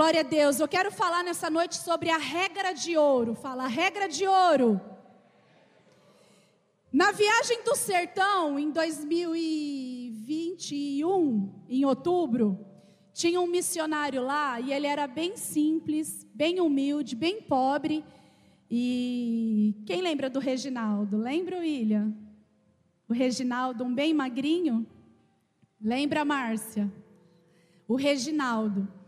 Glória a Deus. Eu quero falar nessa noite sobre a regra de ouro. Fala, regra de ouro. Na viagem do sertão, em 2021, em outubro, tinha um missionário lá e ele era bem simples, bem humilde, bem pobre. E quem lembra do Reginaldo? Lembra, William? O Reginaldo, um bem magrinho? Lembra, Márcia? O Reginaldo.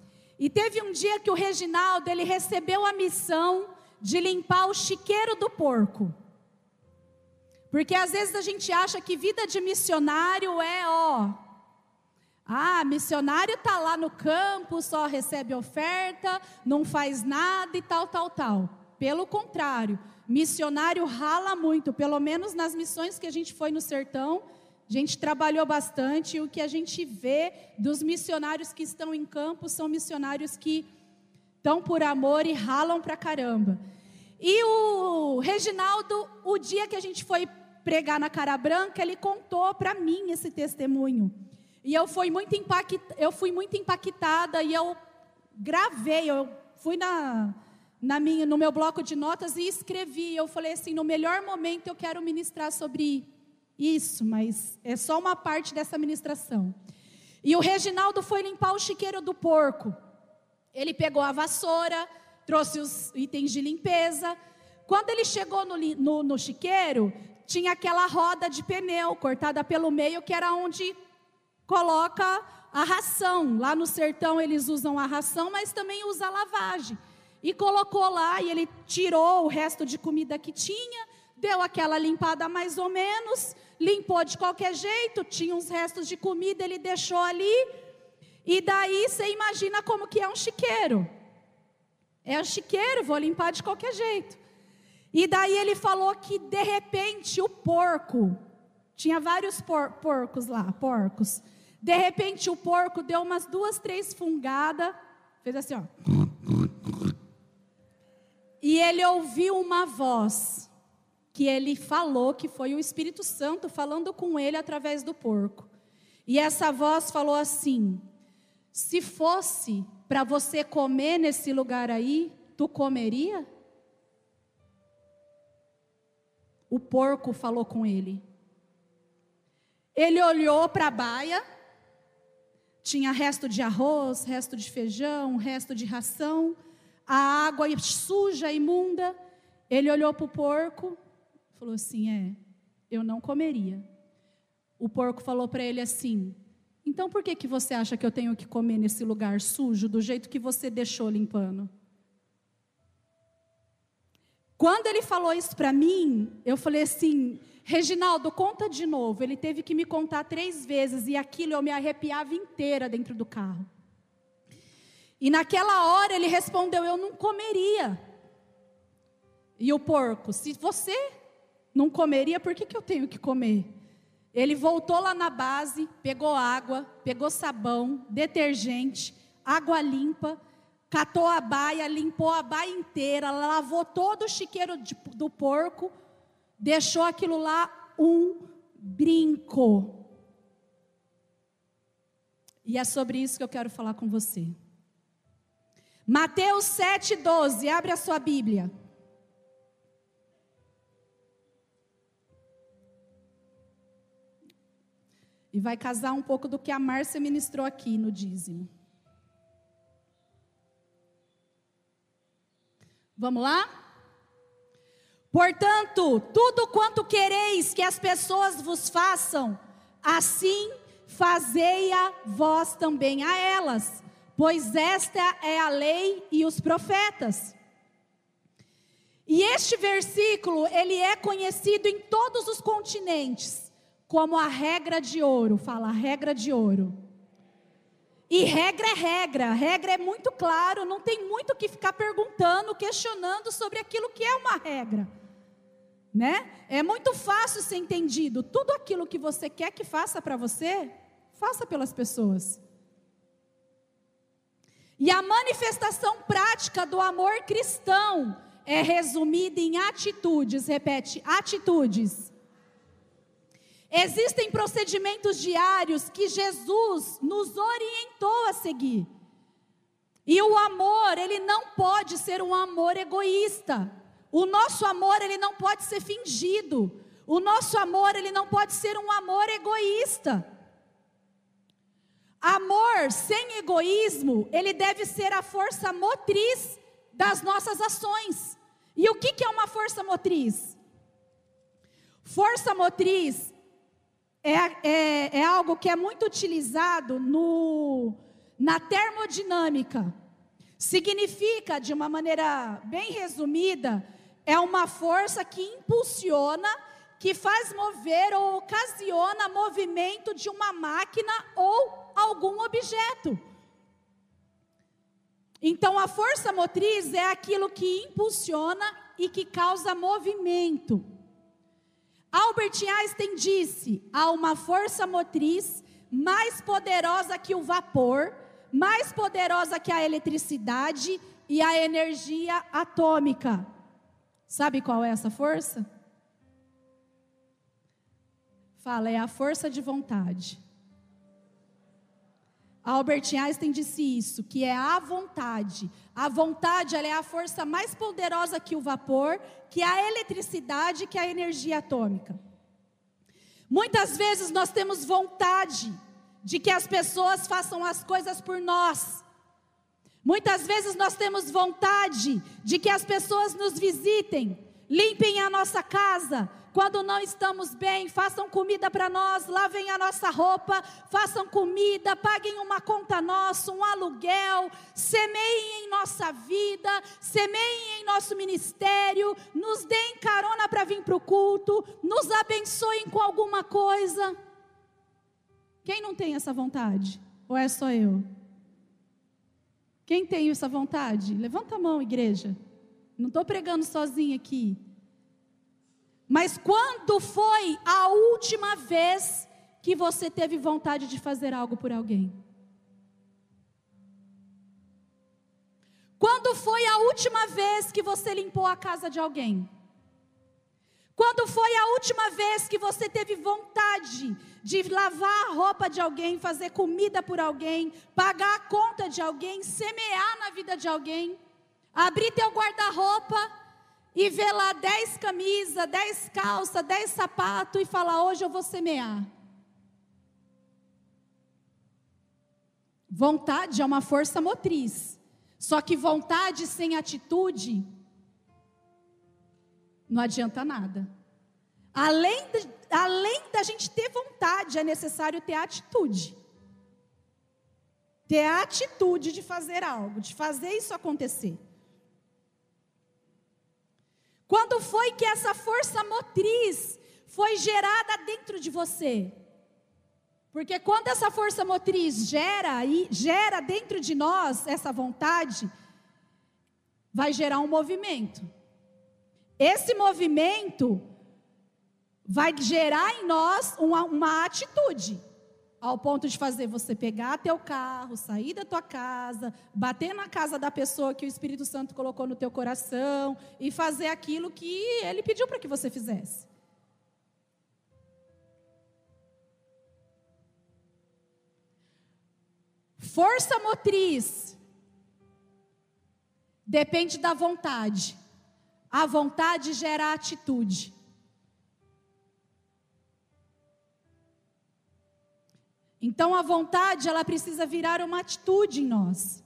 E teve um dia que o Reginaldo, ele recebeu a missão de limpar o chiqueiro do porco. Porque às vezes a gente acha que vida de missionário é, ó, ah, missionário está lá no campo, só recebe oferta, não faz nada e tal, tal, tal. Pelo contrário, missionário rala muito, pelo menos nas missões que a gente foi no sertão, a gente trabalhou bastante e o que a gente vê dos missionários que estão em campo são missionários que estão por amor e ralam pra caramba. E o Reginaldo, o dia que a gente foi pregar na Cara Branca, ele contou para mim esse testemunho. E eu fui muito impactada, eu fui muito impactada e eu gravei, eu fui na, na minha, no meu bloco de notas e escrevi. Eu falei assim, no melhor momento eu quero ministrar sobre isso, mas é só uma parte dessa ministração. E o Reginaldo foi limpar o chiqueiro do porco. Ele pegou a vassoura, trouxe os itens de limpeza. Quando ele chegou no, no, no chiqueiro, tinha aquela roda de pneu cortada pelo meio, que era onde coloca a ração. Lá no sertão eles usam a ração, mas também usa a lavagem. E colocou lá e ele tirou o resto de comida que tinha, deu aquela limpada mais ou menos, limpou de qualquer jeito, tinha uns restos de comida, ele deixou ali. E daí você imagina como que é um chiqueiro. É um chiqueiro, vou limpar de qualquer jeito. E daí ele falou que de repente o porco, tinha vários por, porcos lá, porcos. De repente o porco deu umas duas, três fungadas, fez assim, ó. E ele ouviu uma voz que ele falou que foi o Espírito Santo falando com ele através do porco. E essa voz falou assim: Se fosse para você comer nesse lugar aí, tu comeria? O porco falou com ele. Ele olhou para a baia, tinha resto de arroz, resto de feijão, resto de ração, a água suja, imunda. Ele olhou para o porco falou assim: É, eu não comeria. O porco falou para ele assim: Então por que, que você acha que eu tenho que comer nesse lugar sujo, do jeito que você deixou limpando? Quando ele falou isso para mim, eu falei assim: Reginaldo, conta de novo. Ele teve que me contar três vezes e aquilo eu me arrepiava inteira dentro do carro. E naquela hora ele respondeu: Eu não comeria. E o porco: Se você não comeria, por que, que eu tenho que comer? Ele voltou lá na base, pegou água, pegou sabão, detergente, água limpa, catou a baia, limpou a baia inteira, lavou todo o chiqueiro de, do porco, deixou aquilo lá um brinco. E é sobre isso que eu quero falar com você. Mateus 7,12, abre a sua Bíblia. E vai casar um pouco do que a Márcia ministrou aqui no dízimo. Vamos lá? Portanto, tudo quanto quereis que as pessoas vos façam, assim fazei-a vós também a elas, pois esta é a lei e os profetas. E este versículo, ele é conhecido em todos os continentes como a regra de ouro. Fala, regra de ouro. E regra é regra, regra é muito claro, não tem muito que ficar perguntando, questionando sobre aquilo que é uma regra. Né? É muito fácil ser entendido. Tudo aquilo que você quer que faça para você, faça pelas pessoas. E a manifestação prática do amor cristão é resumida em atitudes, repete, atitudes. Existem procedimentos diários que Jesus nos orientou a seguir. E o amor, ele não pode ser um amor egoísta. O nosso amor, ele não pode ser fingido. O nosso amor, ele não pode ser um amor egoísta. Amor sem egoísmo, ele deve ser a força motriz das nossas ações. E o que, é uma força motriz? Força motriz é, é, é algo que é muito utilizado no, na termodinâmica. Significa, de uma maneira bem resumida, é uma força que impulsiona, que faz mover ou ocasiona movimento de uma máquina ou algum objeto. Então, a força motriz é aquilo que impulsiona e que causa movimento. Albert Einstein disse: há uma força motriz mais poderosa que o vapor, mais poderosa que a eletricidade e a energia atômica. Sabe qual é essa força? Fala, é a força de vontade. Albert Einstein disse isso, que é a vontade. A vontade é a força mais poderosa que o vapor, que a eletricidade, que a energia atômica. Muitas vezes nós temos vontade de que as pessoas façam as coisas por nós. Muitas vezes nós temos vontade de que as pessoas nos visitem, limpem a nossa casa, quando não estamos bem, façam comida para nós, lavem a nossa roupa, façam comida, paguem uma conta nossa, um aluguel, semeiem em nossa vida, semeiem em nosso ministério, nos deem carona para vir para o culto, nos abençoem com alguma coisa. Quem não tem essa vontade? Ou é só eu? Quem tem essa vontade? Levanta a mão, igreja. Não estou pregando sozinha aqui. Mas quando foi a última vez que você teve vontade de fazer algo por alguém? Quando foi a última vez que você limpou a casa de alguém? Quando foi a última vez que você teve vontade de lavar a roupa de alguém, fazer comida por alguém, pagar a conta de alguém, semear na vida de alguém, abrir teu guarda-roupa e ver lá dez camisas, dez calças, dez sapatos e falar: hoje eu vou semear. Vontade é uma força motriz. Só que vontade sem atitude não adianta nada. Além, de, além da gente ter vontade, é necessário ter atitude. Ter a atitude de fazer algo, de fazer isso acontecer. Quando foi que essa força motriz foi gerada dentro de você? Porque quando essa força motriz gera e gera dentro de nós essa vontade, vai gerar um movimento. Esse movimento vai gerar em nós uma, uma atitude ao ponto de fazer você pegar teu carro, sair da tua casa, bater na casa da pessoa que o Espírito Santo colocou no teu coração e fazer aquilo que ele pediu para que você fizesse. Força motriz depende da vontade. A vontade gera atitude. Então a vontade, ela precisa virar uma atitude em nós.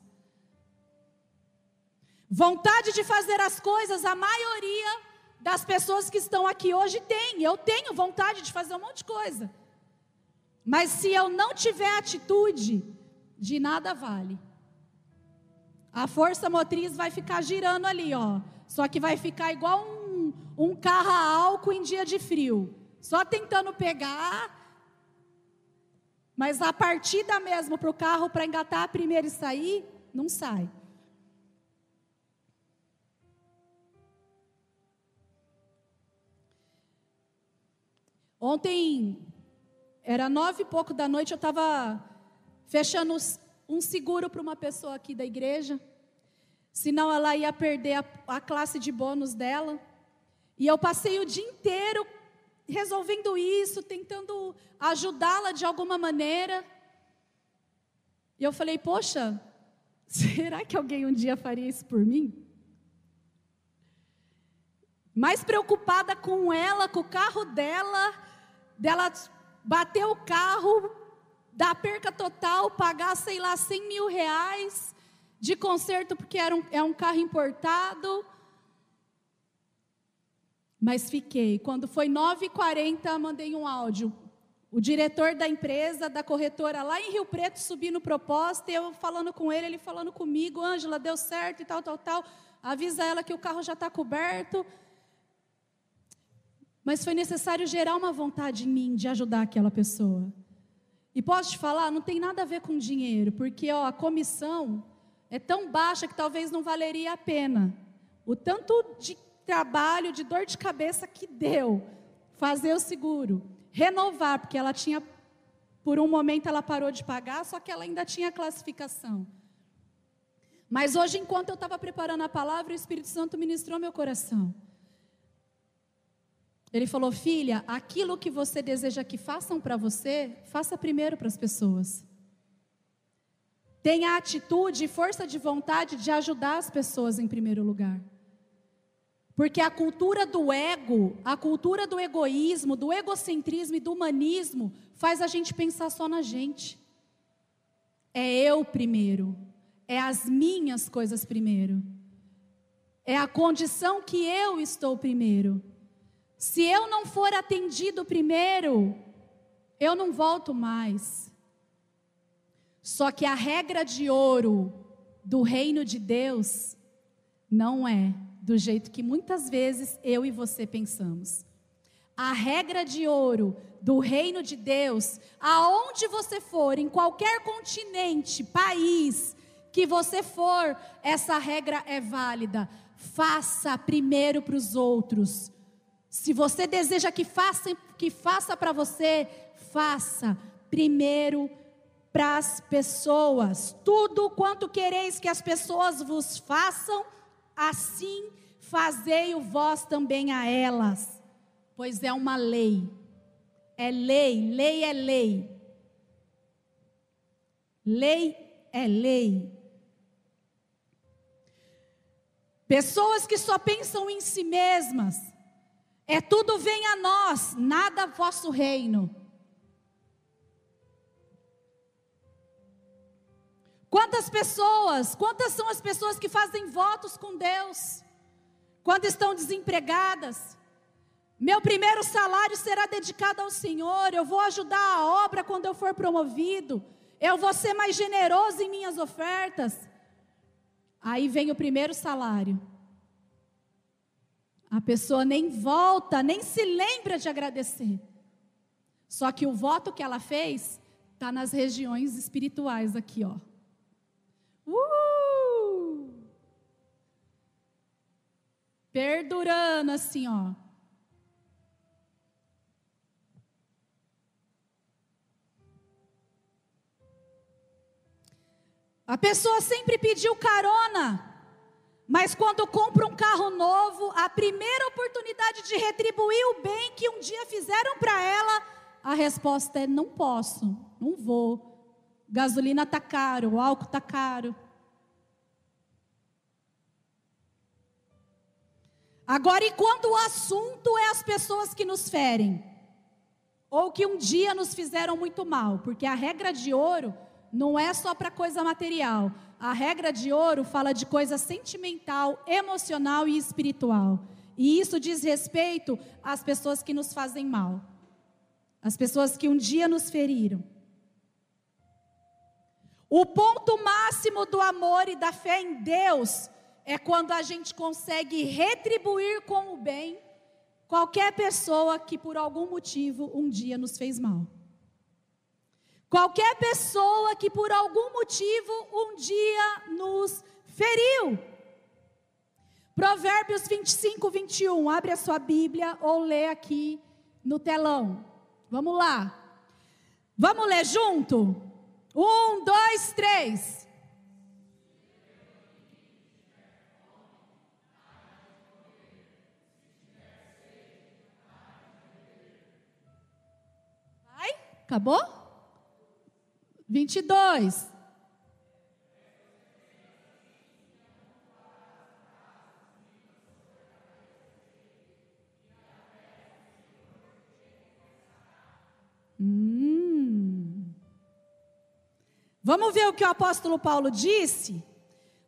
Vontade de fazer as coisas, a maioria das pessoas que estão aqui hoje tem. Eu tenho vontade de fazer um monte de coisa. Mas se eu não tiver atitude, de nada vale. A força motriz vai ficar girando ali, ó. Só que vai ficar igual um, um carro a álcool em dia de frio. Só tentando pegar mas a partida mesmo para o carro para engatar primeiro e sair, não sai. Ontem, era nove e pouco da noite, eu estava fechando um seguro para uma pessoa aqui da igreja. Senão ela ia perder a, a classe de bônus dela. E eu passei o dia inteiro resolvendo isso, tentando ajudá-la de alguma maneira. E eu falei, poxa, Será que alguém um dia faria isso por mim? Mais preocupada com ela, com o carro dela, dela bater o carro, dar perca total, pagar, sei lá, 100 mil reais de conserto, porque era um, é um carro importado. Mas fiquei. Quando foi 9h40, mandei um áudio. O diretor da empresa, da corretora lá em Rio Preto, subindo proposta, eu falando com ele, ele falando comigo, Ângela, deu certo e tal, tal, tal. Avisa ela que o carro já está coberto. Mas foi necessário gerar uma vontade em mim de ajudar aquela pessoa. E posso te falar, não tem nada a ver com dinheiro, porque ó, a comissão é tão baixa que talvez não valeria a pena. O tanto de trabalho, de dor de cabeça que deu fazer o seguro, renovar, porque ela tinha, por um momento ela parou de pagar, só que ela ainda tinha classificação. Mas hoje, enquanto eu estava preparando a palavra, o Espírito Santo ministrou meu coração. Ele falou: Filha, aquilo que você deseja que façam para você, faça primeiro para as pessoas. Tenha atitude e força de vontade de ajudar as pessoas em primeiro lugar. Porque a cultura do ego, a cultura do egoísmo, do egocentrismo e do humanismo faz a gente pensar só na gente. É eu primeiro, é as minhas coisas primeiro, é a condição que eu estou primeiro. Se eu não for atendido primeiro, eu não volto mais. Só que a regra de ouro do reino de Deus não é do jeito que muitas vezes eu e você pensamos. A regra de ouro do reino de Deus, aonde você for, em qualquer continente, país que você for, essa regra é válida. Faça primeiro para os outros se você deseja que faça, que faça para você, faça primeiro para as pessoas. Tudo quanto quereis que as pessoas vos façam, assim fazei o vós também a elas, pois é uma lei. É lei, lei é lei. Lei é lei. Pessoas que só pensam em si mesmas, é tudo vem a nós, nada vosso reino. Quantas pessoas, quantas são as pessoas que fazem votos com Deus quando estão desempregadas? Meu primeiro salário será dedicado ao Senhor, eu vou ajudar a obra quando eu for promovido, eu vou ser mais generoso em minhas ofertas. Aí vem o primeiro salário. A pessoa nem volta, nem se lembra de agradecer. Só que o voto que ela fez está nas regiões espirituais aqui, ó. Perdurando assim, ó. A pessoa sempre pediu carona. Mas quando compra um carro novo, a primeira oportunidade de retribuir o bem que um dia fizeram para ela, a resposta é: não posso, não vou. Gasolina está caro, o álcool está caro. Agora, e quando o assunto é as pessoas que nos ferem, ou que um dia nos fizeram muito mal, porque a regra de ouro não é só para coisa material. A regra de ouro fala de coisa sentimental, emocional e espiritual. E isso diz respeito às pessoas que nos fazem mal, às pessoas que um dia nos feriram. O ponto máximo do amor e da fé em Deus é quando a gente consegue retribuir com o bem qualquer pessoa que por algum motivo um dia nos fez mal. Qualquer pessoa que por algum motivo um dia nos feriu. Provérbios 25, 21. Abre a sua Bíblia ou lê aqui no telão. Vamos lá. Vamos ler junto? Um, dois, três. Acabou? 22. Hum. Vamos ver o que o apóstolo Paulo disse?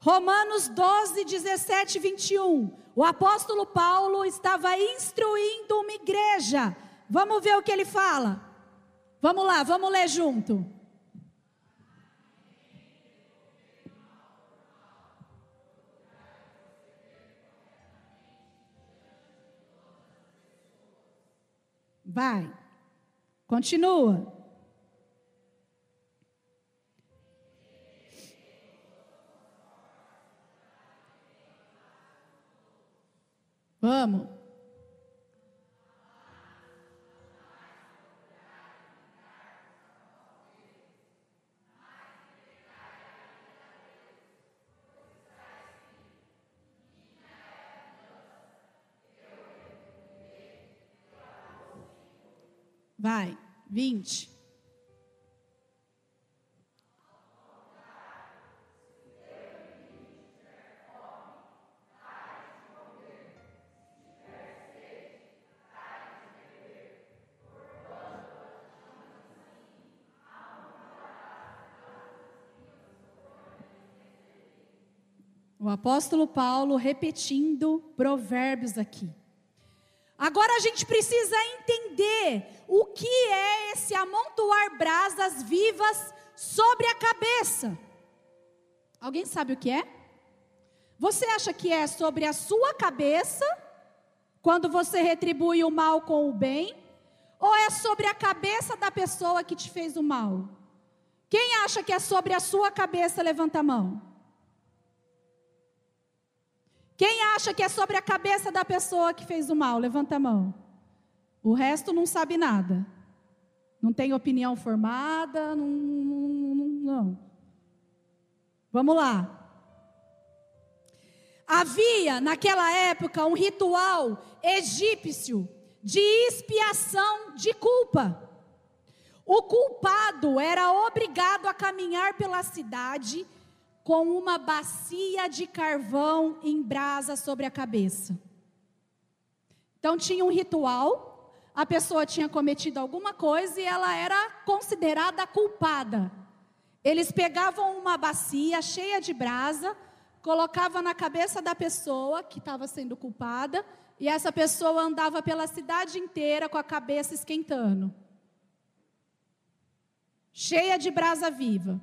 Romanos 12, 17, 21. O apóstolo Paulo estava instruindo uma igreja. Vamos ver o que ele fala. Vamos lá, vamos ler junto. Vai. Continua. Vamos. Vai, vinte. O apóstolo Paulo repetindo provérbios aqui. Agora a gente precisa entender o que é esse amontoar brasas vivas sobre a cabeça. Alguém sabe o que é? Você acha que é sobre a sua cabeça, quando você retribui o mal com o bem? Ou é sobre a cabeça da pessoa que te fez o mal? Quem acha que é sobre a sua cabeça, levanta a mão. Quem acha que é sobre a cabeça da pessoa que fez o mal? Levanta a mão. O resto não sabe nada. Não tem opinião formada, não. não, não. Vamos lá. Havia naquela época um ritual egípcio de expiação de culpa. O culpado era obrigado a caminhar pela cidade com uma bacia de carvão em brasa sobre a cabeça. Então tinha um ritual, a pessoa tinha cometido alguma coisa e ela era considerada culpada. Eles pegavam uma bacia cheia de brasa, colocavam na cabeça da pessoa que estava sendo culpada, e essa pessoa andava pela cidade inteira com a cabeça esquentando. Cheia de brasa viva.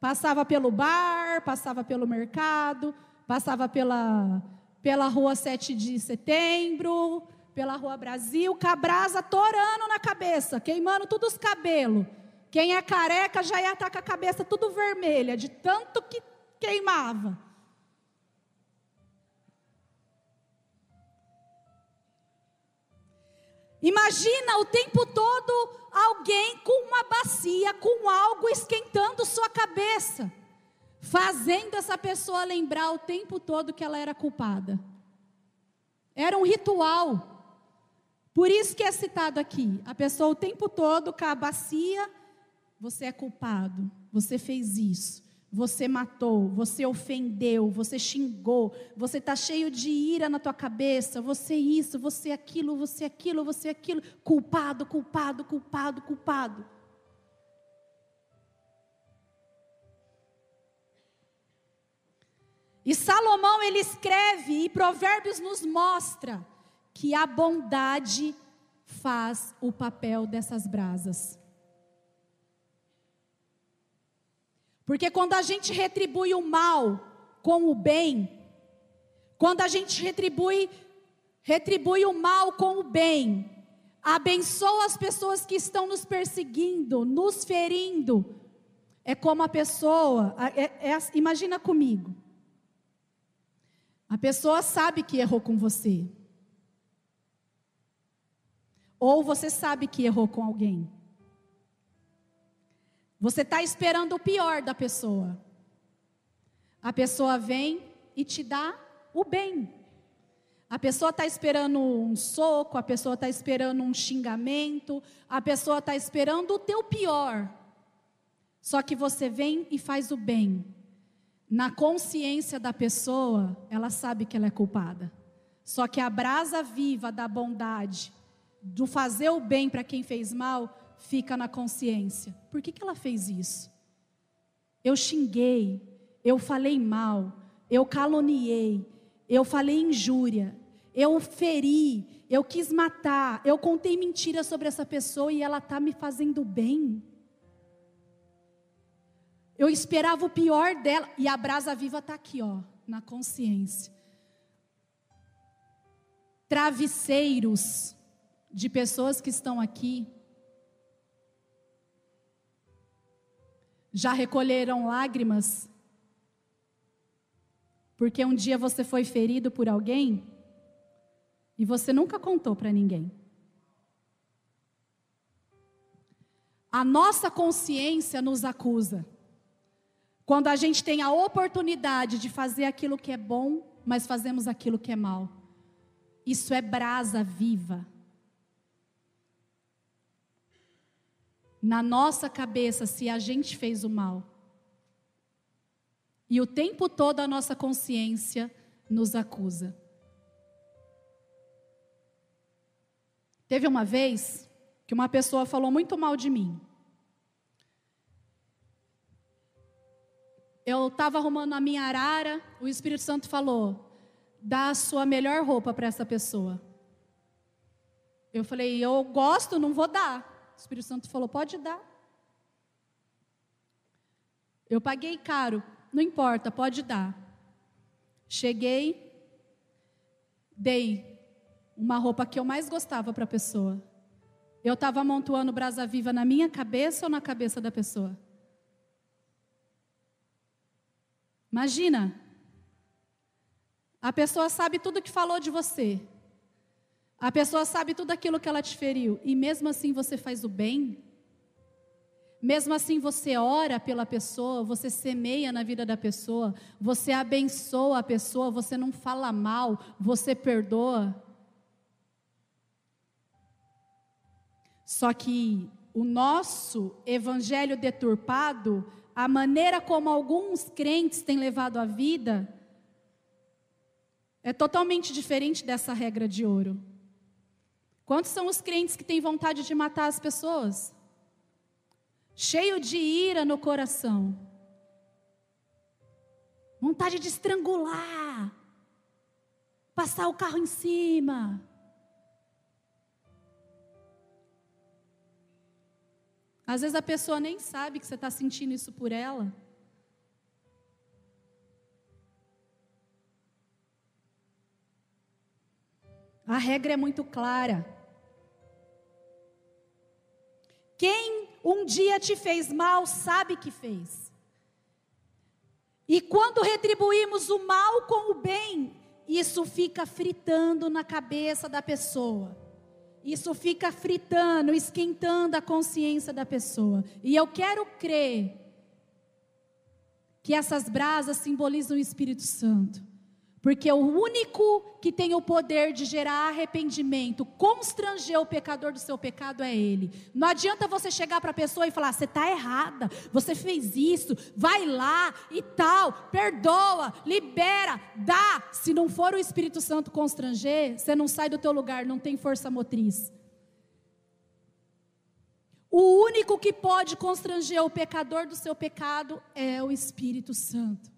Passava pelo bar, passava pelo mercado, passava pela, pela rua 7 de setembro, pela rua Brasil, com a brasa torando na cabeça, queimando todos os cabelos. Quem é careca já ia estar com a cabeça tudo vermelha, de tanto que queimava. Imagina o tempo todo alguém com uma bacia, com algo esquentando sua cabeça, fazendo essa pessoa lembrar o tempo todo que ela era culpada. Era um ritual. Por isso que é citado aqui. A pessoa o tempo todo com a bacia, você é culpado, você fez isso. Você matou, você ofendeu, você xingou, você está cheio de ira na tua cabeça, você isso, você aquilo, você aquilo, você aquilo, culpado, culpado, culpado, culpado. E Salomão ele escreve e Provérbios nos mostra que a bondade faz o papel dessas brasas. Porque quando a gente retribui o mal com o bem, quando a gente retribui retribui o mal com o bem, abençoa as pessoas que estão nos perseguindo, nos ferindo, é como a pessoa, é, é, imagina comigo. A pessoa sabe que errou com você. Ou você sabe que errou com alguém. Você está esperando o pior da pessoa. A pessoa vem e te dá o bem. A pessoa está esperando um soco, a pessoa está esperando um xingamento, a pessoa está esperando o teu pior. Só que você vem e faz o bem. Na consciência da pessoa, ela sabe que ela é culpada. Só que a brasa viva da bondade, do fazer o bem para quem fez mal, fica na consciência. Por que, que ela fez isso? eu xinguei, eu falei mal, eu caluniei, eu falei injúria, eu feri, eu quis matar, eu contei mentira sobre essa pessoa e ela está me fazendo bem. Eu esperava o pior dela e a brasa viva está aqui, ó, na consciência. Travesseiros de pessoas que estão aqui já recolheram lágrimas porque um dia você foi ferido por alguém e você nunca contou para ninguém. A nossa consciência nos acusa. Quando a gente tem a oportunidade de fazer aquilo que é bom, mas fazemos aquilo que é mal. Isso é brasa viva. Na nossa cabeça, se a gente fez o mal. E o tempo todo a nossa consciência nos acusa. Teve uma vez que uma pessoa falou muito mal de mim. Eu estava arrumando a minha arara, o Espírito Santo falou: dá a sua melhor roupa para essa pessoa. Eu falei: eu gosto, não vou dar. O Espírito Santo falou: pode dar. Eu paguei caro, não importa, pode dar. Cheguei, dei uma roupa que eu mais gostava para a pessoa. Eu estava amontoando brasa viva na minha cabeça ou na cabeça da pessoa? Imagina. A pessoa sabe tudo que falou de você. A pessoa sabe tudo aquilo que ela te feriu. E mesmo assim você faz o bem. Mesmo assim você ora pela pessoa, você semeia na vida da pessoa, você abençoa a pessoa, você não fala mal, você perdoa. Só que o nosso evangelho deturpado, a maneira como alguns crentes têm levado a vida, é totalmente diferente dessa regra de ouro. Quantos são os crentes que têm vontade de matar as pessoas? Cheio de ira no coração. Vontade de estrangular. Passar o carro em cima. Às vezes a pessoa nem sabe que você está sentindo isso por ela. A regra é muito clara. Quem um dia te fez mal sabe que fez. E quando retribuímos o mal com o bem, isso fica fritando na cabeça da pessoa. Isso fica fritando, esquentando a consciência da pessoa. E eu quero crer que essas brasas simbolizam o Espírito Santo. Porque o único que tem o poder de gerar arrependimento, constranger o pecador do seu pecado é Ele. Não adianta você chegar para a pessoa e falar: você está errada, você fez isso, vai lá e tal, perdoa, libera, dá. Se não for o Espírito Santo constranger, você não sai do teu lugar, não tem força motriz. O único que pode constranger o pecador do seu pecado é o Espírito Santo.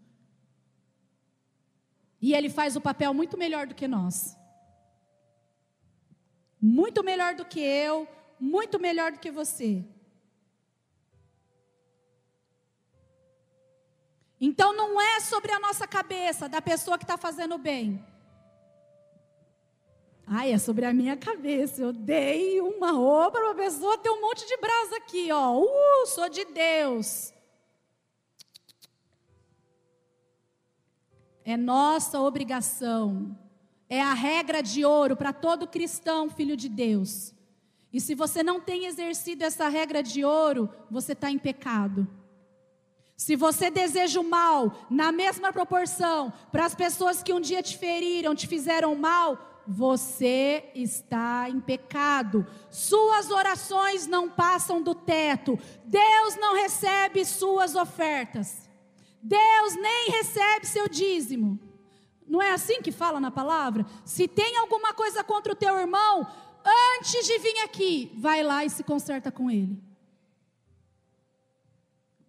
E ele faz o papel muito melhor do que nós. Muito melhor do que eu, muito melhor do que você. Então não é sobre a nossa cabeça, da pessoa que está fazendo bem. Ai, é sobre a minha cabeça. Eu dei uma roupa para uma pessoa ter um monte de brasa aqui, ó. Uh, sou de Deus. É nossa obrigação. É a regra de ouro para todo cristão, filho de Deus. E se você não tem exercido essa regra de ouro, você está em pecado. Se você deseja o mal na mesma proporção para as pessoas que um dia te feriram, te fizeram mal, você está em pecado. Suas orações não passam do teto. Deus não recebe suas ofertas. Deus nem recebe seu dízimo. Não é assim que fala na palavra? Se tem alguma coisa contra o teu irmão, antes de vir aqui, vai lá e se conserta com ele.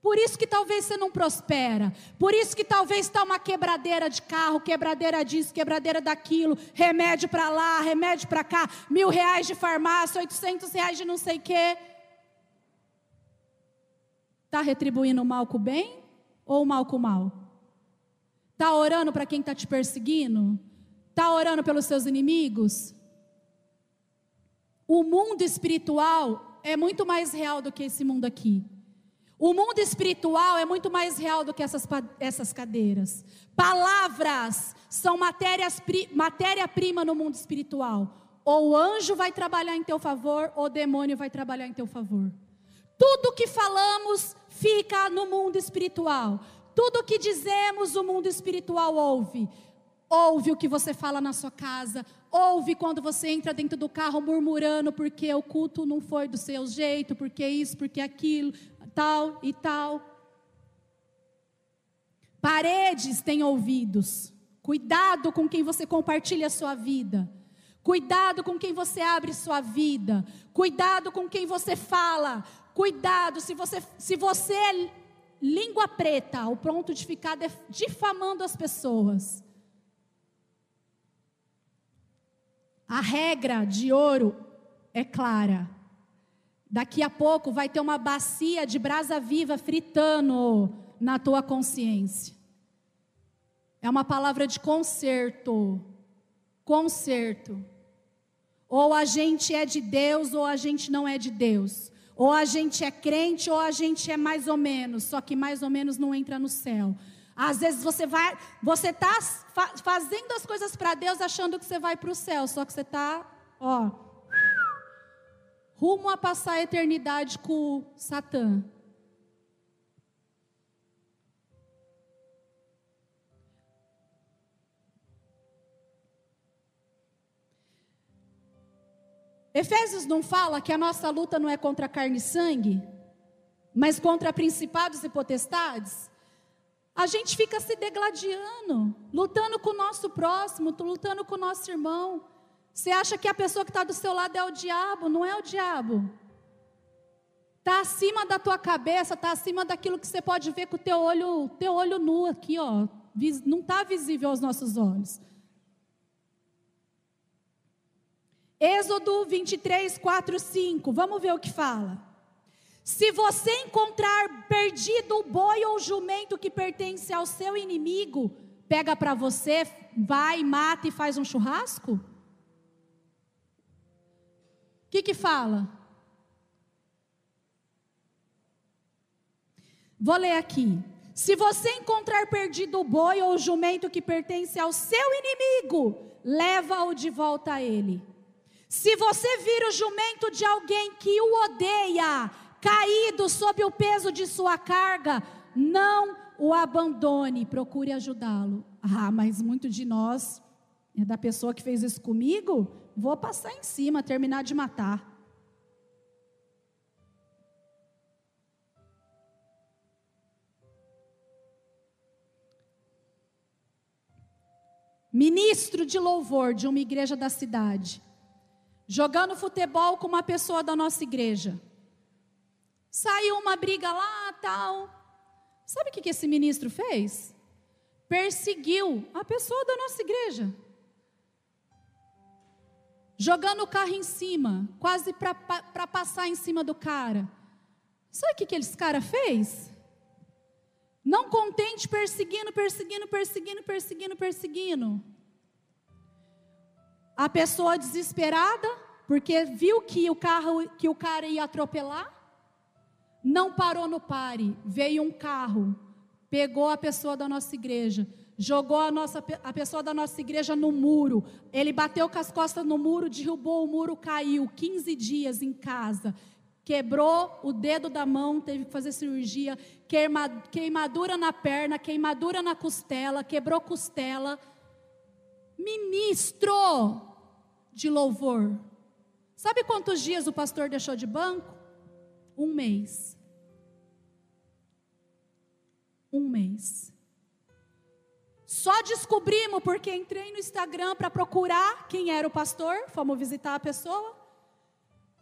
Por isso que talvez você não prospera. Por isso que talvez está uma quebradeira de carro, quebradeira disso, quebradeira daquilo, remédio para lá, remédio para cá, mil reais de farmácia, oitocentos reais de não sei o quê. Está retribuindo o mal com o bem ou mal com mal? Está orando para quem está te perseguindo? Está orando pelos seus inimigos? O mundo espiritual é muito mais real do que esse mundo aqui. O mundo espiritual é muito mais real do que essas, essas cadeiras. Palavras são matéria-prima no mundo espiritual. Ou o anjo vai trabalhar em teu favor, ou o demônio vai trabalhar em teu favor. Tudo que falamos fica no mundo espiritual. Tudo que dizemos, o mundo espiritual ouve. Ouve o que você fala na sua casa, ouve quando você entra dentro do carro murmurando porque o culto não foi do seu jeito, porque isso, porque aquilo tal e tal. Paredes têm ouvidos. Cuidado com quem você compartilha a sua vida. Cuidado com quem você abre sua vida. Cuidado com quem você fala. Cuidado se você, se você é língua preta, ao ponto de ficar difamando as pessoas. A regra de ouro é clara. Daqui a pouco vai ter uma bacia de brasa viva fritando na tua consciência. É uma palavra de conserto. Conserto. Ou a gente é de Deus ou a gente não é de Deus. Ou a gente é crente ou a gente é mais ou menos, só que mais ou menos não entra no céu. Às vezes você vai, você está fazendo as coisas para Deus achando que você vai para o céu, só que você está, ó, rumo a passar a eternidade com Satã. Efésios não fala que a nossa luta não é contra carne e sangue, mas contra principados e potestades? A gente fica se degladiando, lutando com o nosso próximo, lutando com o nosso irmão. Você acha que a pessoa que está do seu lado é o diabo? Não é o diabo. Está acima da tua cabeça, está acima daquilo que você pode ver com o teu olho, teu olho nu aqui, ó. Não está visível aos nossos olhos. Êxodo 23, 4, 5. Vamos ver o que fala. Se você encontrar perdido o boi ou o jumento que pertence ao seu inimigo, pega para você, vai, mata e faz um churrasco? que que fala? Vou ler aqui. Se você encontrar perdido o boi ou o jumento que pertence ao seu inimigo, leva-o de volta a ele. Se você vir o jumento de alguém que o odeia, caído sob o peso de sua carga, não o abandone, procure ajudá-lo. Ah, mas muito de nós é da pessoa que fez isso comigo, vou passar em cima, terminar de matar. Ministro de louvor de uma igreja da cidade, jogando futebol com uma pessoa da nossa igreja. Saiu uma briga lá, tal. Sabe o que esse ministro fez? Perseguiu a pessoa da nossa igreja jogando o carro em cima, quase para passar em cima do cara. Sabe o que, que esse cara fez? Não contente, perseguindo, perseguindo, perseguindo, perseguindo, perseguindo. A pessoa desesperada, porque viu que o carro, que o cara ia atropelar, não parou no pare. Veio um carro, pegou a pessoa da nossa igreja, jogou a, nossa, a pessoa da nossa igreja no muro. Ele bateu com as costas no muro, derrubou o muro, caiu. 15 dias em casa. Quebrou o dedo da mão, teve que fazer cirurgia. Queimadura na perna, queimadura na costela, quebrou costela. Ministro de louvor. Sabe quantos dias o pastor deixou de banco? Um mês. Um mês. Só descobrimos porque entrei no Instagram para procurar quem era o pastor, fomos visitar a pessoa.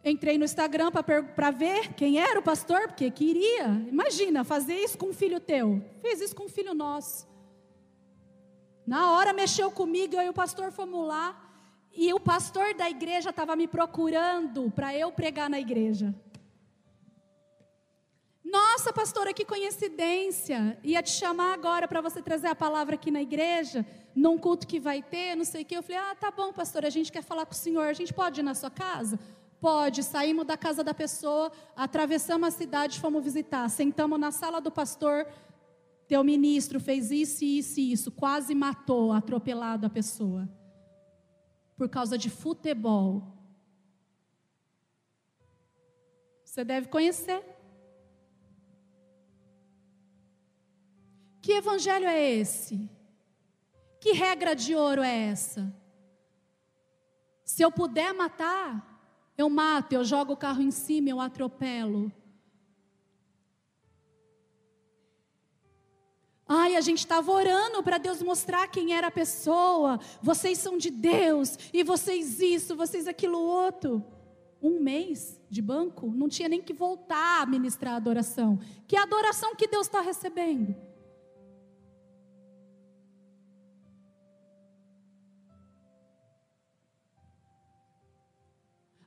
Entrei no Instagram para ver quem era o pastor, porque queria. Imagina, fazer isso com um filho teu. Fez isso com um filho nosso. Na hora mexeu comigo, eu e o pastor fomos lá. E o pastor da igreja estava me procurando para eu pregar na igreja. Nossa, pastora, que coincidência. Ia te chamar agora para você trazer a palavra aqui na igreja, num culto que vai ter, não sei o quê. Eu falei: Ah, tá bom, pastora, a gente quer falar com o senhor. A gente pode ir na sua casa? Pode. Saímos da casa da pessoa, atravessamos a cidade, fomos visitar. Sentamos na sala do pastor. Teu ministro fez isso, isso e isso. Quase matou, atropelado a pessoa por causa de futebol. Você deve conhecer. Que evangelho é esse? Que regra de ouro é essa? Se eu puder matar, eu mato, eu jogo o carro em cima, eu atropelo. Ai, a gente estava orando para Deus mostrar quem era a pessoa. Vocês são de Deus, e vocês isso, vocês aquilo outro. Um mês de banco, não tinha nem que voltar a ministrar a adoração. Que adoração que Deus está recebendo?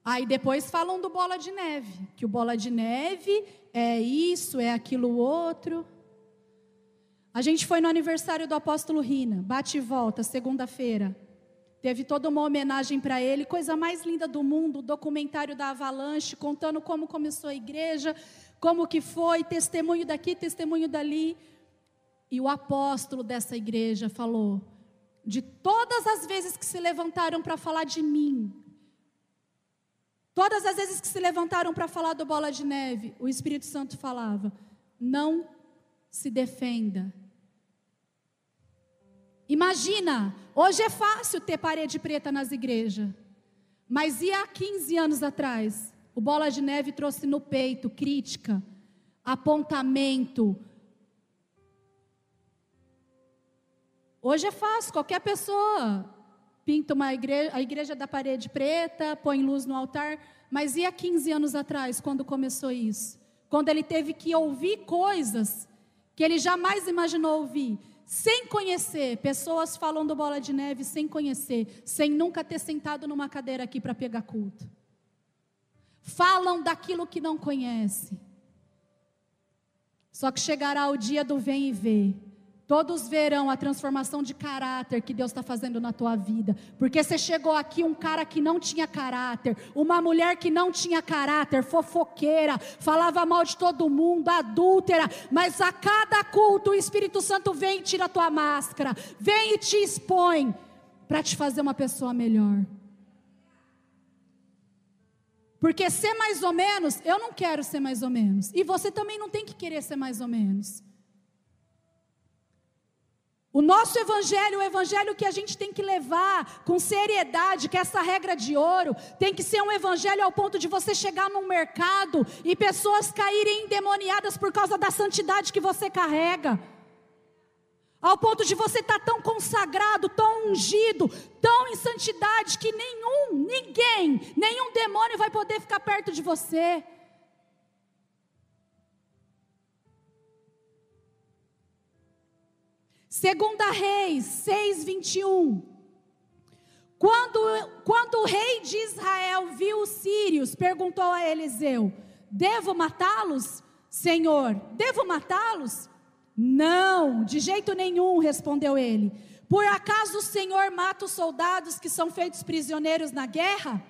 Aí depois falam do bola de neve, que o bola de neve é isso, é aquilo outro. A gente foi no aniversário do apóstolo Rina, bate e volta, segunda-feira. Teve toda uma homenagem para ele, coisa mais linda do mundo, o documentário da Avalanche, contando como começou a igreja, como que foi, testemunho daqui, testemunho dali. E o apóstolo dessa igreja falou: de todas as vezes que se levantaram para falar de mim, todas as vezes que se levantaram para falar do bola de neve, o Espírito Santo falava: não se defenda, Imagina, hoje é fácil ter parede preta nas igrejas. Mas e há 15 anos atrás? O Bola de Neve trouxe no peito crítica, apontamento. Hoje é fácil, qualquer pessoa pinta uma igreja, a igreja da parede preta, põe luz no altar. Mas e há 15 anos atrás, quando começou isso? Quando ele teve que ouvir coisas que ele jamais imaginou ouvir sem conhecer, pessoas falam do bola de neve sem conhecer, sem nunca ter sentado numa cadeira aqui para pegar culto. Falam daquilo que não conhece. Só que chegará o dia do vem e vê. Todos verão a transformação de caráter que Deus está fazendo na tua vida. Porque você chegou aqui um cara que não tinha caráter, uma mulher que não tinha caráter, fofoqueira, falava mal de todo mundo, adúltera. Mas a cada culto o Espírito Santo vem e tira a tua máscara, vem e te expõe para te fazer uma pessoa melhor. Porque ser mais ou menos, eu não quero ser mais ou menos. E você também não tem que querer ser mais ou menos. O nosso evangelho, o evangelho que a gente tem que levar com seriedade, que essa regra de ouro, tem que ser um evangelho ao ponto de você chegar num mercado e pessoas caírem endemoniadas por causa da santidade que você carrega. Ao ponto de você estar tá tão consagrado, tão ungido, tão em santidade que nenhum, ninguém, nenhum demônio vai poder ficar perto de você. Segunda Reis 6, 21. Quando, quando o rei de Israel viu os sírios, perguntou a Eliseu: Devo matá-los, Senhor? Devo matá-los? Não, de jeito nenhum, respondeu ele. Por acaso o Senhor mata os soldados que são feitos prisioneiros na guerra?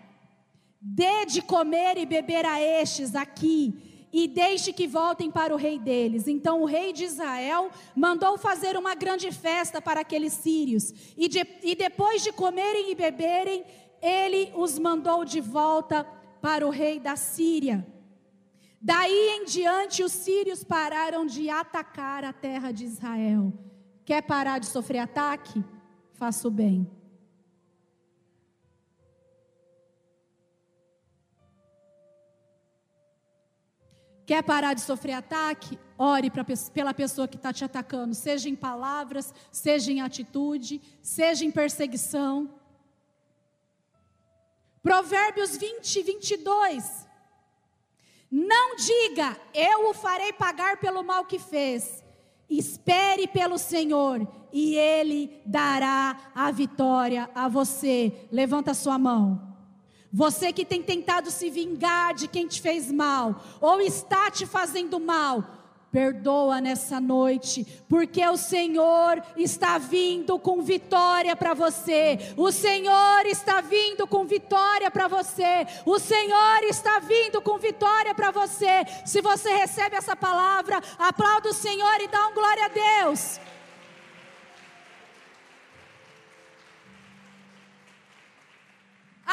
Dê de comer e beber a estes aqui e deixe que voltem para o rei deles. Então o rei de Israel mandou fazer uma grande festa para aqueles sírios, e, de, e depois de comerem e beberem, ele os mandou de volta para o rei da Síria. Daí em diante, os sírios pararam de atacar a terra de Israel. Quer parar de sofrer ataque? Faça o bem. Quer parar de sofrer ataque? Ore pra, pela pessoa que está te atacando, seja em palavras, seja em atitude, seja em perseguição. Provérbios 20, 22. Não diga, eu o farei pagar pelo mal que fez. Espere pelo Senhor e Ele dará a vitória a você. Levanta sua mão. Você que tem tentado se vingar de quem te fez mal, ou está te fazendo mal, Perdoa nessa noite, porque o Senhor está vindo com vitória para você. O Senhor está vindo com vitória para você. O Senhor está vindo com vitória para você. Se você recebe essa palavra, aplauda o Senhor e dá um glória a Deus.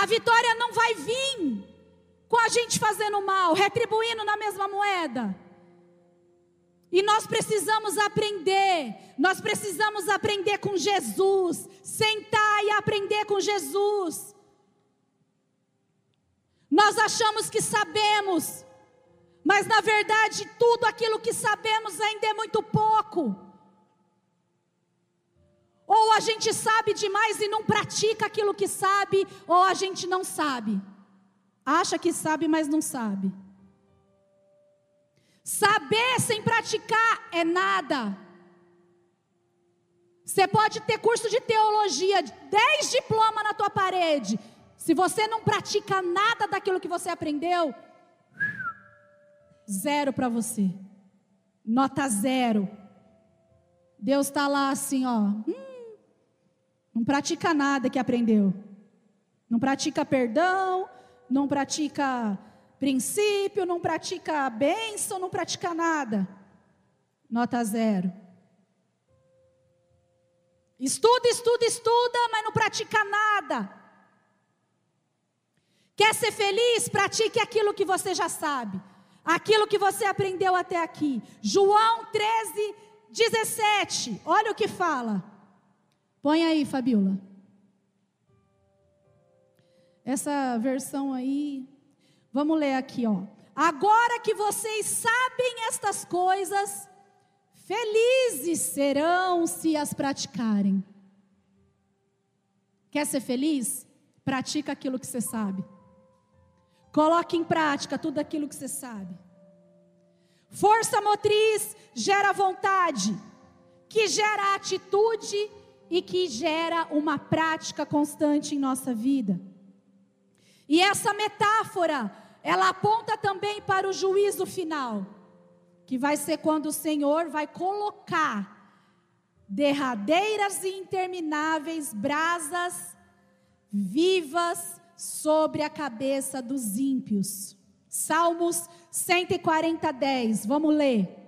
A vitória não vai vir com a gente fazendo mal, retribuindo na mesma moeda. E nós precisamos aprender, nós precisamos aprender com Jesus, sentar e aprender com Jesus. Nós achamos que sabemos, mas na verdade tudo aquilo que sabemos ainda é muito pouco. Ou a gente sabe demais e não pratica aquilo que sabe, ou a gente não sabe. Acha que sabe, mas não sabe. Saber sem praticar é nada. Você pode ter curso de teologia, 10 diplomas na tua parede. Se você não pratica nada daquilo que você aprendeu, zero para você. Nota zero. Deus está lá assim, ó. Hum, não pratica nada que aprendeu. Não pratica perdão, não pratica princípio, não pratica bênção, não pratica nada. Nota zero. Estuda, estuda, estuda, mas não pratica nada. Quer ser feliz? Pratique aquilo que você já sabe. Aquilo que você aprendeu até aqui. João 13, 17. Olha o que fala. Põe aí, Fabiola. Essa versão aí Vamos ler aqui, ó. Agora que vocês sabem estas coisas, felizes serão se as praticarem. Quer ser feliz? Pratica aquilo que você sabe. Coloque em prática tudo aquilo que você sabe. Força motriz gera vontade, que gera atitude e que gera uma prática constante em nossa vida. E essa metáfora, ela aponta também para o juízo final, que vai ser quando o Senhor vai colocar derradeiras e intermináveis brasas vivas sobre a cabeça dos ímpios. Salmos 140, 10. Vamos ler.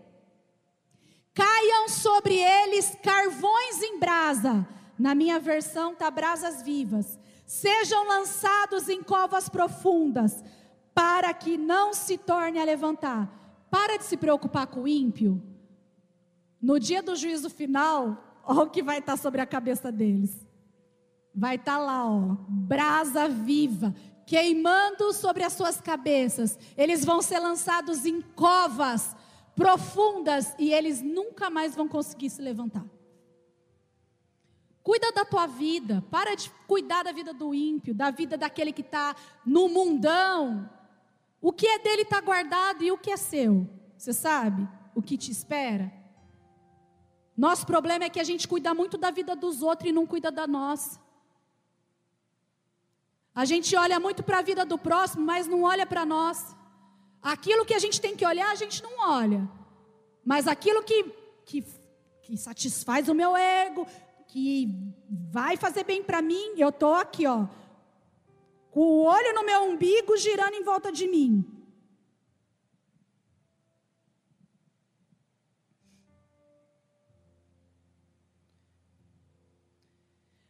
Caiam sobre eles carvões em brasa. Na minha versão está brasas vivas sejam lançados em covas profundas, para que não se torne a levantar. Para de se preocupar com o ímpio. No dia do juízo final, olha o que vai estar sobre a cabeça deles. Vai estar lá, ó, brasa viva, queimando sobre as suas cabeças. Eles vão ser lançados em covas profundas e eles nunca mais vão conseguir se levantar. Cuida da tua vida, para de cuidar da vida do ímpio, da vida daquele que está no mundão. O que é dele está guardado e o que é seu? Você sabe o que te espera? Nosso problema é que a gente cuida muito da vida dos outros e não cuida da nossa. A gente olha muito para a vida do próximo, mas não olha para nós. Aquilo que a gente tem que olhar, a gente não olha. Mas aquilo que, que, que satisfaz o meu ego, que vai fazer bem para mim, eu estou aqui, ó, com o olho no meu umbigo girando em volta de mim.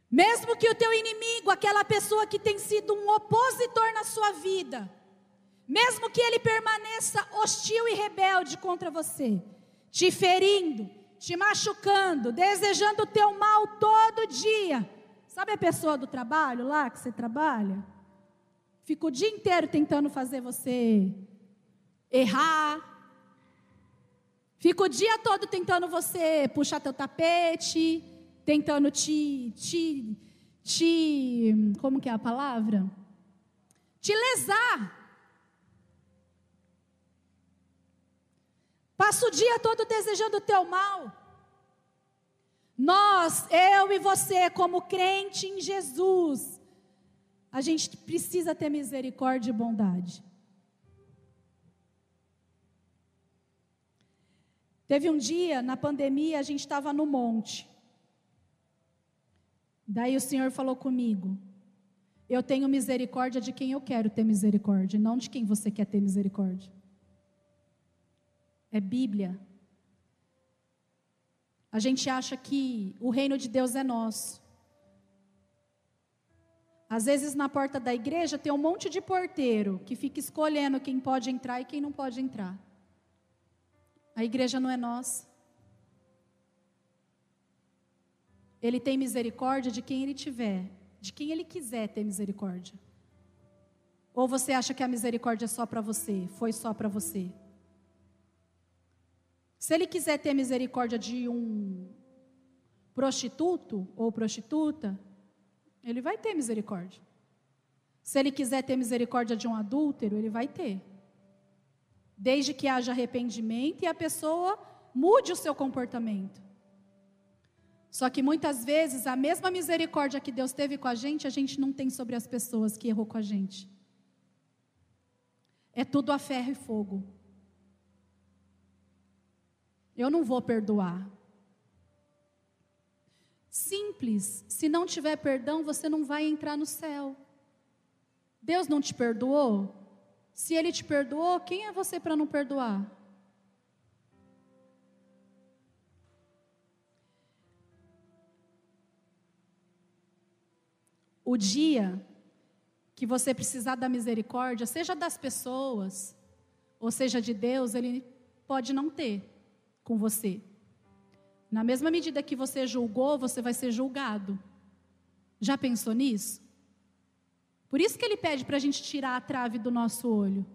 Mesmo que o teu inimigo, aquela pessoa que tem sido um opositor na sua vida, mesmo que ele permaneça hostil e rebelde contra você, te ferindo, te machucando, desejando o teu mal todo dia. Sabe a pessoa do trabalho lá que você trabalha? Fica o dia inteiro tentando fazer você errar. Fica o dia todo tentando você puxar teu tapete, tentando te, te, te, como que é a palavra? te lesar. Passa o dia todo desejando o teu mal. Nós, eu e você, como crente em Jesus, a gente precisa ter misericórdia e bondade. Teve um dia, na pandemia, a gente estava no monte. Daí o Senhor falou comigo: Eu tenho misericórdia de quem eu quero ter misericórdia, não de quem você quer ter misericórdia. É Bíblia. A gente acha que o reino de Deus é nosso. Às vezes na porta da igreja tem um monte de porteiro que fica escolhendo quem pode entrar e quem não pode entrar. A igreja não é nossa. Ele tem misericórdia de quem ele tiver, de quem ele quiser ter misericórdia. Ou você acha que a misericórdia é só para você, foi só para você? Se ele quiser ter misericórdia de um prostituto ou prostituta, ele vai ter misericórdia. Se ele quiser ter misericórdia de um adúltero, ele vai ter desde que haja arrependimento e a pessoa mude o seu comportamento. Só que muitas vezes a mesma misericórdia que Deus teve com a gente, a gente não tem sobre as pessoas que errou com a gente. É tudo a ferro e fogo. Eu não vou perdoar. Simples, se não tiver perdão, você não vai entrar no céu. Deus não te perdoou? Se ele te perdoou, quem é você para não perdoar? O dia que você precisar da misericórdia, seja das pessoas, ou seja de Deus, ele pode não ter com você. Na mesma medida que você julgou, você vai ser julgado. Já pensou nisso? Por isso que ele pede para a gente tirar a trave do nosso olho.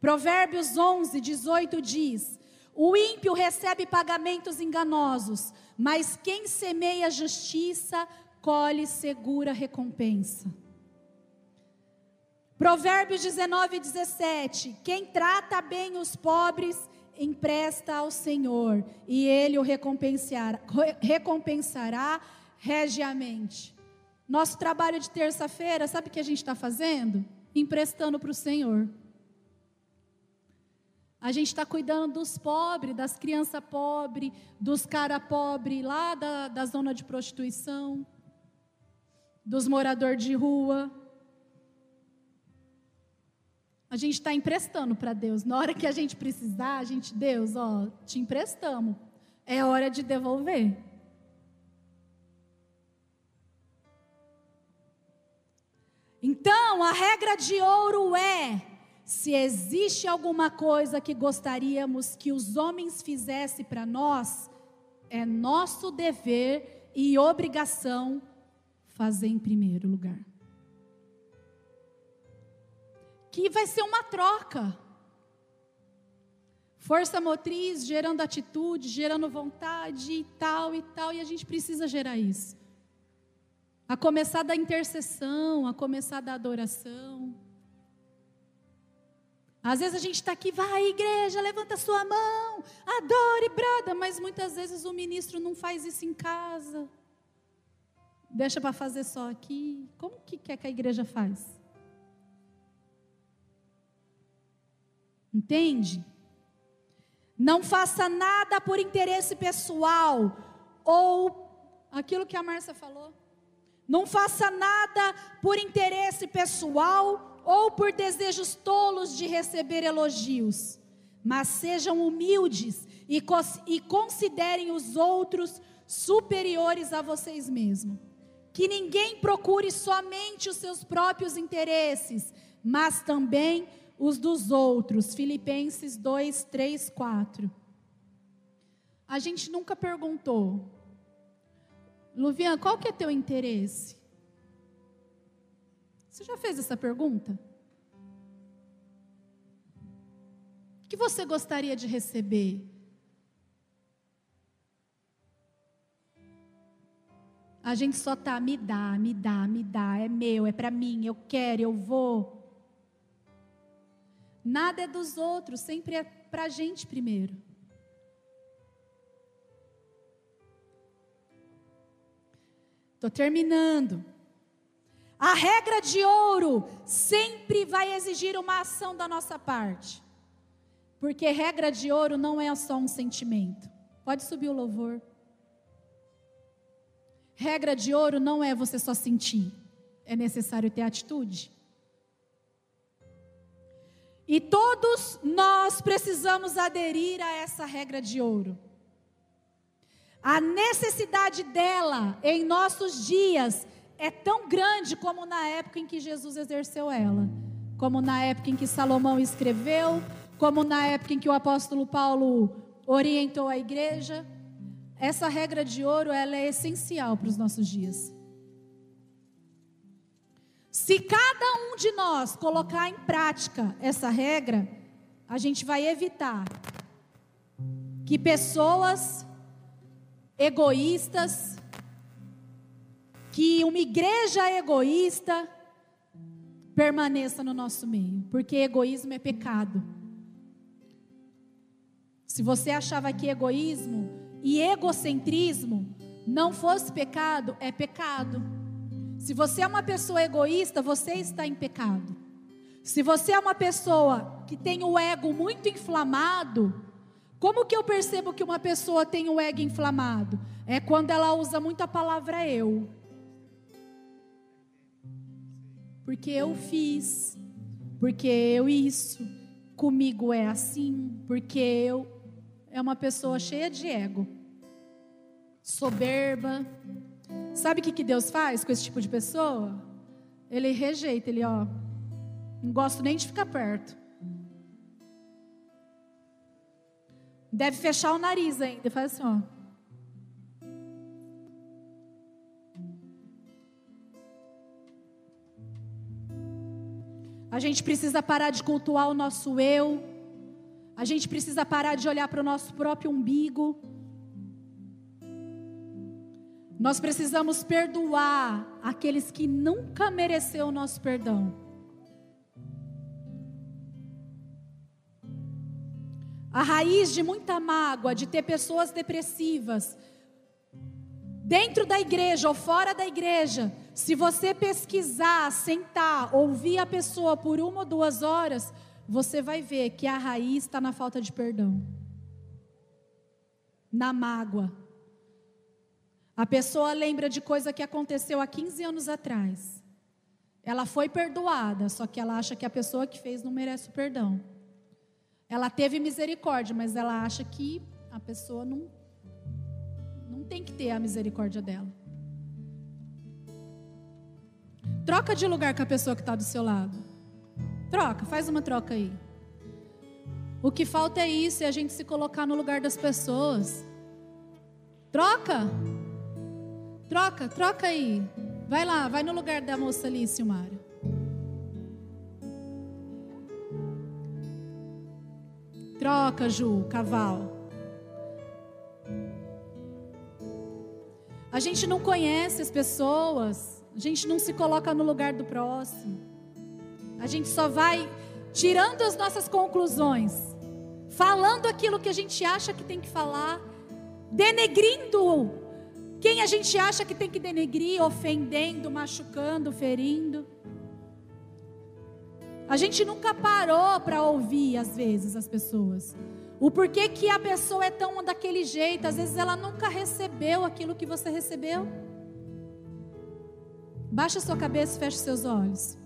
Provérbios 11, 18 diz: O ímpio recebe pagamentos enganosos, mas quem semeia justiça colhe segura recompensa. Provérbios 19, 17: Quem trata bem os pobres empresta ao Senhor e Ele o recompensará, recompensará regiamente. Nosso trabalho de terça-feira, sabe o que a gente está fazendo? Emprestando para o Senhor. A gente está cuidando dos pobres, das crianças pobres, dos cara pobres lá da, da zona de prostituição, dos moradores de rua. A gente está emprestando para Deus. Na hora que a gente precisar, a gente, Deus, ó, te emprestamos. É hora de devolver. Então, a regra de ouro é: se existe alguma coisa que gostaríamos que os homens fizessem para nós, é nosso dever e obrigação fazer em primeiro lugar. que vai ser uma troca. Força motriz gerando atitude, gerando vontade e tal e tal, e a gente precisa gerar isso. A começar da intercessão, a começar da adoração. Às vezes a gente está aqui, vai igreja, levanta sua mão, adore, brada, mas muitas vezes o ministro não faz isso em casa. Deixa para fazer só aqui. Como que quer que a igreja faz? Entende? Não faça nada por interesse pessoal ou aquilo que a Márcia falou. Não faça nada por interesse pessoal ou por desejos tolos de receber elogios, mas sejam humildes e, e considerem os outros superiores a vocês mesmos. Que ninguém procure somente os seus próprios interesses, mas também os dos outros. Filipenses 2, 3, 4. A gente nunca perguntou, Luvian, qual que é teu interesse? Você já fez essa pergunta? O que você gostaria de receber? A gente só tá me dá, me dá, me dá, é meu, é para mim, eu quero, eu vou. Nada é dos outros, sempre é para a gente primeiro. Estou terminando. A regra de ouro sempre vai exigir uma ação da nossa parte. Porque regra de ouro não é só um sentimento. Pode subir o louvor. Regra de ouro não é você só sentir. É necessário ter atitude. E todos nós precisamos aderir a essa regra de ouro. A necessidade dela em nossos dias é tão grande como na época em que Jesus exerceu ela, como na época em que Salomão escreveu, como na época em que o apóstolo Paulo orientou a igreja. Essa regra de ouro ela é essencial para os nossos dias. Se cada um de nós colocar em prática essa regra, a gente vai evitar que pessoas egoístas, que uma igreja egoísta permaneça no nosso meio, porque egoísmo é pecado. Se você achava que egoísmo e egocentrismo não fosse pecado, é pecado. Se você é uma pessoa egoísta, você está em pecado. Se você é uma pessoa que tem o ego muito inflamado, como que eu percebo que uma pessoa tem o ego inflamado? É quando ela usa muito a palavra eu. Porque eu fiz, porque eu isso, comigo é assim, porque eu é uma pessoa cheia de ego, soberba, Sabe o que, que Deus faz com esse tipo de pessoa? Ele rejeita, ele, ó, não gosto nem de ficar perto. Deve fechar o nariz ainda, faz assim, ó. A gente precisa parar de cultuar o nosso eu. A gente precisa parar de olhar para o nosso próprio umbigo. Nós precisamos perdoar aqueles que nunca mereceu o nosso perdão. A raiz de muita mágoa, de ter pessoas depressivas, dentro da igreja ou fora da igreja, se você pesquisar, sentar, ouvir a pessoa por uma ou duas horas, você vai ver que a raiz está na falta de perdão, na mágoa. A pessoa lembra de coisa que aconteceu há 15 anos atrás. Ela foi perdoada, só que ela acha que a pessoa que fez não merece o perdão. Ela teve misericórdia, mas ela acha que a pessoa não, não tem que ter a misericórdia dela. Troca de lugar com a pessoa que está do seu lado. Troca, faz uma troca aí. O que falta é isso, é a gente se colocar no lugar das pessoas. Troca. Troca, troca aí. Vai lá, vai no lugar da moça ali, Silmara. Troca, Ju, cavalo. A gente não conhece as pessoas, a gente não se coloca no lugar do próximo. A gente só vai tirando as nossas conclusões, falando aquilo que a gente acha que tem que falar, denegrindo quem a gente acha que tem que denegrir, ofendendo, machucando, ferindo? A gente nunca parou para ouvir, às vezes, as pessoas. O porquê que a pessoa é tão daquele jeito, às vezes ela nunca recebeu aquilo que você recebeu. Baixa sua cabeça e feche seus olhos.